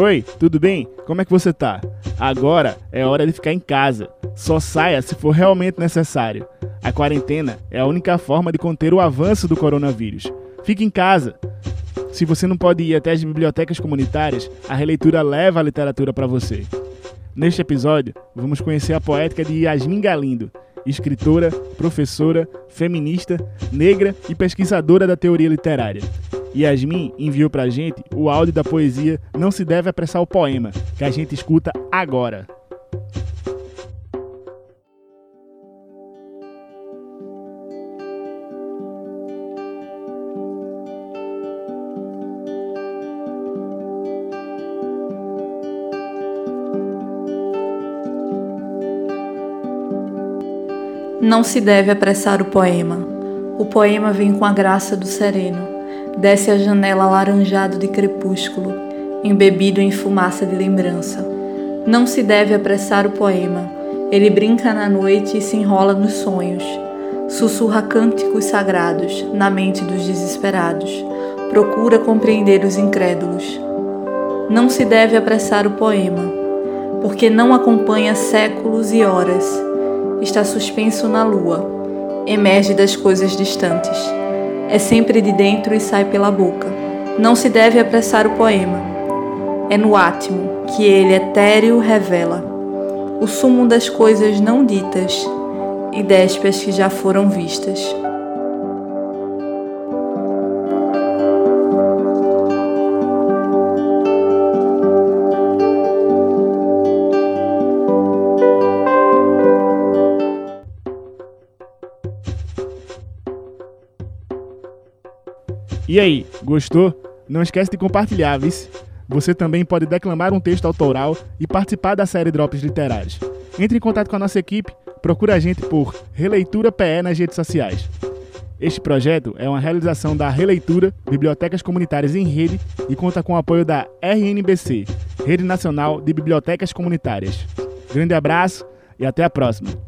Oi, tudo bem? Como é que você tá? Agora é hora de ficar em casa. Só saia se for realmente necessário. A quarentena é a única forma de conter o avanço do coronavírus. Fique em casa. Se você não pode ir até as bibliotecas comunitárias, a releitura leva a literatura para você. Neste episódio, vamos conhecer a poética de Yasmin Galindo, escritora, professora, feminista, negra e pesquisadora da teoria literária. Yasmin enviou pra gente o áudio da poesia Não se deve apressar o poema, que a gente escuta agora. Não se deve apressar o poema. O poema vem com a graça do sereno desce a janela alaranjado de crepúsculo, embebido em fumaça de lembrança. Não se deve apressar o poema. Ele brinca na noite e se enrola nos sonhos. Sussurra cânticos sagrados na mente dos desesperados. Procura compreender os incrédulos. Não se deve apressar o poema, porque não acompanha séculos e horas. Está suspenso na lua. Emerge das coisas distantes é sempre de dentro e sai pela boca. Não se deve apressar o poema. É no átimo que ele etéreo revela o sumo das coisas não ditas e déspias que já foram vistas. E aí, gostou? Não esquece de compartilhar, vice. Você também pode declamar um texto autoral e participar da série Drops Literários. Entre em contato com a nossa equipe, procura a gente por Releitura PE nas redes sociais. Este projeto é uma realização da Releitura Bibliotecas Comunitárias em Rede e conta com o apoio da RNBC, Rede Nacional de Bibliotecas Comunitárias. Grande abraço e até a próxima!